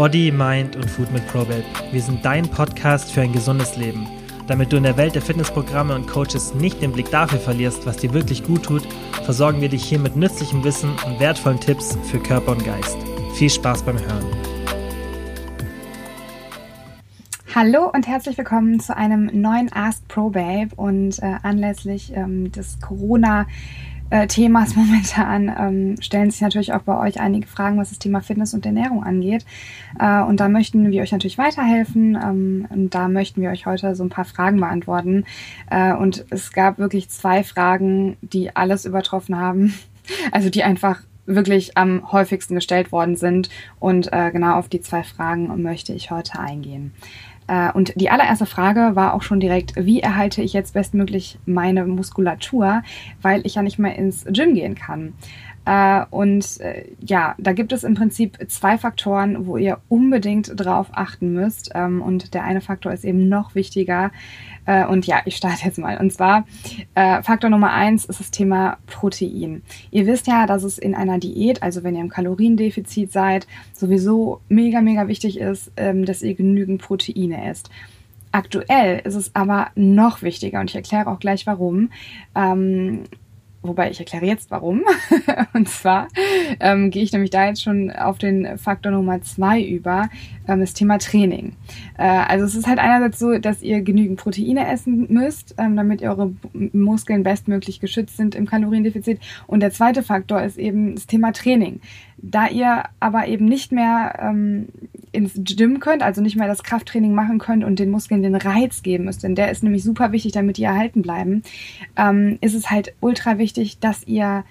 Body, Mind und Food mit ProBabe. Wir sind dein Podcast für ein gesundes Leben. Damit du in der Welt der Fitnessprogramme und Coaches nicht den Blick dafür verlierst, was dir wirklich gut tut, versorgen wir dich hier mit nützlichem Wissen und wertvollen Tipps für Körper und Geist. Viel Spaß beim Hören. Hallo und herzlich willkommen zu einem neuen Ask Pro Babe und äh, anlässlich ähm, des Corona äh, Themas momentan ähm, stellen sich natürlich auch bei euch einige Fragen, was das Thema Fitness und Ernährung angeht. Äh, und da möchten wir euch natürlich weiterhelfen. Ähm, und da möchten wir euch heute so ein paar Fragen beantworten. Äh, und es gab wirklich zwei Fragen, die alles übertroffen haben. Also die einfach wirklich am häufigsten gestellt worden sind. Und äh, genau auf die zwei Fragen möchte ich heute eingehen. Äh, und die allererste Frage war auch schon direkt, wie erhalte ich jetzt bestmöglich meine Muskulatur, weil ich ja nicht mehr ins Gym gehen kann. Äh, und äh, ja, da gibt es im Prinzip zwei Faktoren, wo ihr unbedingt drauf achten müsst. Ähm, und der eine Faktor ist eben noch wichtiger. Äh, und ja, ich starte jetzt mal. Und zwar Faktor Nummer eins ist das Thema Protein. Ihr wisst ja, dass es in einer Diät, also wenn ihr im Kaloriendefizit seid, sowieso mega, mega wichtig ist, ähm, dass ihr genügend Proteine esst. Aktuell ist es aber noch wichtiger und ich erkläre auch gleich warum. Ähm, Wobei ich erkläre jetzt warum. und zwar ähm, gehe ich nämlich da jetzt schon auf den Faktor Nummer zwei über, ähm, das Thema Training. Äh, also es ist halt einerseits so, dass ihr genügend Proteine essen müsst, ähm, damit eure Muskeln bestmöglich geschützt sind im Kaloriendefizit. Und der zweite Faktor ist eben das Thema Training. Da ihr aber eben nicht mehr ähm, ins Gym könnt, also nicht mehr das Krafttraining machen könnt und den Muskeln den Reiz geben müsst, denn der ist nämlich super wichtig, damit die erhalten bleiben, ähm, ist es halt ultra wichtig, dass ihr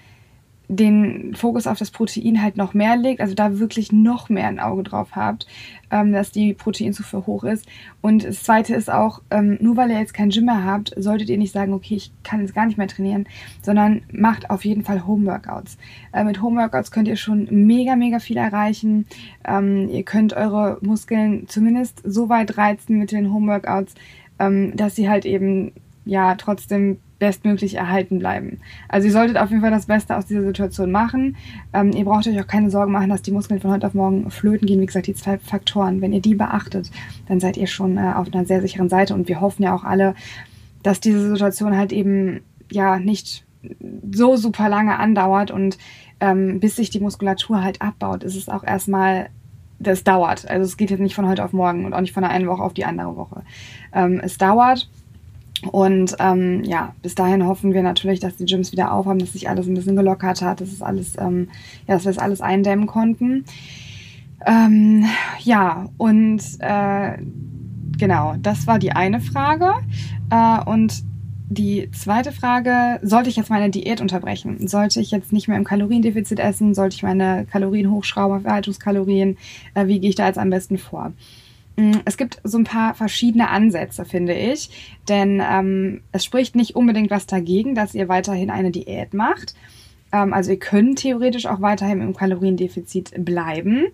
den Fokus auf das Protein halt noch mehr legt, also da wirklich noch mehr ein Auge drauf habt, ähm, dass die Proteinzufuhr hoch ist. Und das zweite ist auch, ähm, nur weil ihr jetzt kein Gym mehr habt, solltet ihr nicht sagen, okay, ich kann jetzt gar nicht mehr trainieren, sondern macht auf jeden Fall Homeworkouts. Äh, mit Homeworkouts könnt ihr schon mega, mega viel erreichen. Ähm, ihr könnt eure Muskeln zumindest so weit reizen mit den Homeworkouts, ähm, dass sie halt eben ja trotzdem bestmöglich erhalten bleiben. Also ihr solltet auf jeden Fall das Beste aus dieser Situation machen. Ähm, ihr braucht euch auch keine Sorgen machen, dass die Muskeln von heute auf morgen flöten gehen. Wie gesagt, die zwei Faktoren, wenn ihr die beachtet, dann seid ihr schon äh, auf einer sehr sicheren Seite. Und wir hoffen ja auch alle, dass diese Situation halt eben ja nicht so super lange andauert und ähm, bis sich die Muskulatur halt abbaut, ist es auch erstmal das dauert. Also es geht jetzt nicht von heute auf morgen und auch nicht von der einen Woche auf die andere Woche. Ähm, es dauert und ähm, ja, bis dahin hoffen wir natürlich, dass die Gyms wieder aufhaben, dass sich alles ein bisschen gelockert hat, dass es alles, ähm, ja, dass wir es alles eindämmen konnten. Ähm, ja, und äh, genau, das war die eine Frage. Äh, und die zweite Frage, sollte ich jetzt meine Diät unterbrechen? Sollte ich jetzt nicht mehr im Kaloriendefizit essen? Sollte ich meine Kalorien hochschrauben auf Erhaltungskalorien? Äh, wie gehe ich da jetzt am besten vor? Mm, es gibt so ein paar verschiedene Ansätze, finde ich. Denn ähm, es spricht nicht unbedingt was dagegen, dass ihr weiterhin eine Diät macht. Ähm, also ihr könnt theoretisch auch weiterhin im Kaloriendefizit bleiben.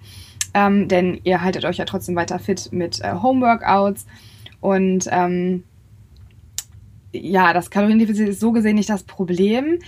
Ähm, denn ihr haltet euch ja trotzdem weiter fit mit äh, Homeworkouts. Und ähm, ja, das Kaloriendefizit ist so gesehen nicht das Problem.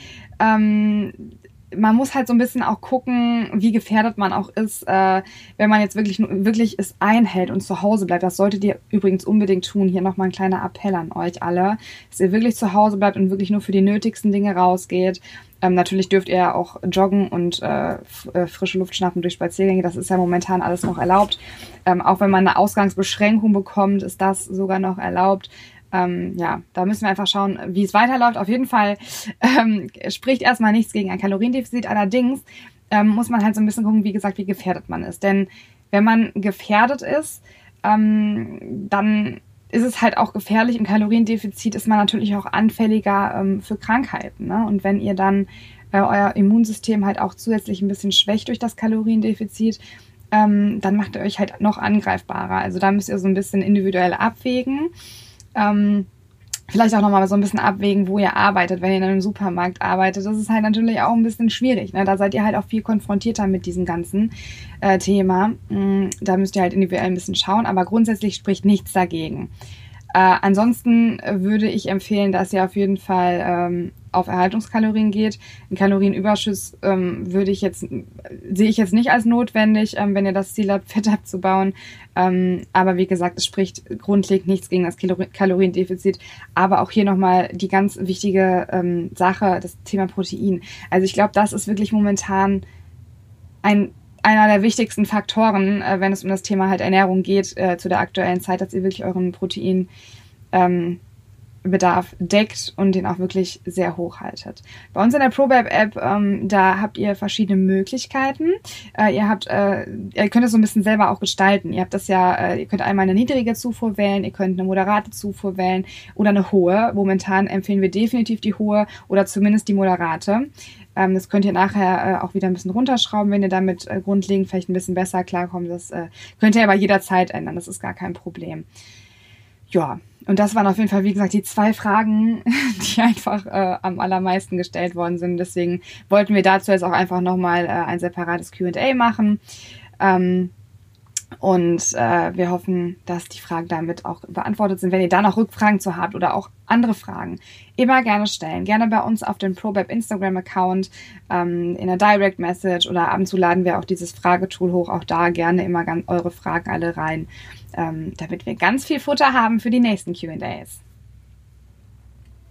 Man muss halt so ein bisschen auch gucken, wie gefährdet man auch ist, äh, wenn man jetzt wirklich wirklich es einhält und zu Hause bleibt. Das solltet ihr übrigens unbedingt tun. Hier nochmal ein kleiner Appell an euch alle, dass ihr wirklich zu Hause bleibt und wirklich nur für die nötigsten Dinge rausgeht. Ähm, natürlich dürft ihr auch joggen und äh, äh frische Luft schnappen durch Spaziergänge. Das ist ja momentan alles noch erlaubt. Ähm, auch wenn man eine Ausgangsbeschränkung bekommt, ist das sogar noch erlaubt ähm, ja, da müssen wir einfach schauen, wie es weiterläuft. Auf jeden Fall ähm, spricht erstmal nichts gegen ein Kaloriendefizit. Allerdings ähm, muss man halt so ein bisschen gucken, wie gesagt, wie gefährdet man ist. Denn wenn man gefährdet ist, ähm, dann ist es halt auch gefährlich. Im Kaloriendefizit ist man natürlich auch anfälliger ähm, für Krankheiten. Ne? Und wenn ihr dann äh, euer Immunsystem halt auch zusätzlich ein bisschen schwächt durch das Kaloriendefizit, ähm, dann macht ihr euch halt noch angreifbarer. Also da müsst ihr so ein bisschen individuell abwägen. Ähm, vielleicht auch nochmal so ein bisschen abwägen, wo ihr arbeitet, wenn ihr in einem Supermarkt arbeitet. Das ist halt natürlich auch ein bisschen schwierig. Ne? Da seid ihr halt auch viel konfrontierter mit diesem ganzen äh, Thema. Mm, da müsst ihr halt individuell ein bisschen schauen, aber grundsätzlich spricht nichts dagegen. Äh, ansonsten würde ich empfehlen, dass ihr auf jeden Fall ähm, auf Erhaltungskalorien geht. Ein Kalorienüberschuss ähm, würde ich jetzt, sehe ich jetzt nicht als notwendig, ähm, wenn ihr das Ziel habt, Fett abzubauen. Ähm, aber wie gesagt, es spricht grundlegend nichts gegen das Kaloriendefizit. Aber auch hier nochmal die ganz wichtige ähm, Sache, das Thema Protein. Also ich glaube, das ist wirklich momentan ein einer der wichtigsten Faktoren, äh, wenn es um das Thema halt Ernährung geht, äh, zu der aktuellen Zeit, dass ihr wirklich euren Protein ähm, deckt und den auch wirklich sehr hoch haltet. Bei uns in der ProBab-App, ähm, da habt ihr verschiedene Möglichkeiten. Äh, ihr habt, äh, ihr könnt es so ein bisschen selber auch gestalten. Ihr habt das ja, äh, ihr könnt einmal eine niedrige Zufuhr wählen, ihr könnt eine moderate Zufuhr wählen oder eine hohe. Momentan empfehlen wir definitiv die hohe oder zumindest die moderate. Ähm, das könnt ihr nachher äh, auch wieder ein bisschen runterschrauben, wenn ihr damit äh, grundlegend vielleicht ein bisschen besser klarkommt. Das äh, könnt ihr aber jederzeit ändern. Das ist gar kein Problem. Ja, und das waren auf jeden Fall, wie gesagt, die zwei Fragen, die einfach äh, am allermeisten gestellt worden sind. Deswegen wollten wir dazu jetzt auch einfach nochmal äh, ein separates QA machen. Ähm, und äh, wir hoffen, dass die Fragen damit auch beantwortet sind. Wenn ihr da noch Rückfragen zu habt oder auch andere Fragen, immer gerne stellen. Gerne bei uns auf dem ProBab Instagram-Account, ähm, in der Direct Message oder ab und zu laden wir auch dieses Fragetool hoch. Auch da gerne immer eure Fragen alle rein, ähm, damit wir ganz viel Futter haben für die nächsten QAs.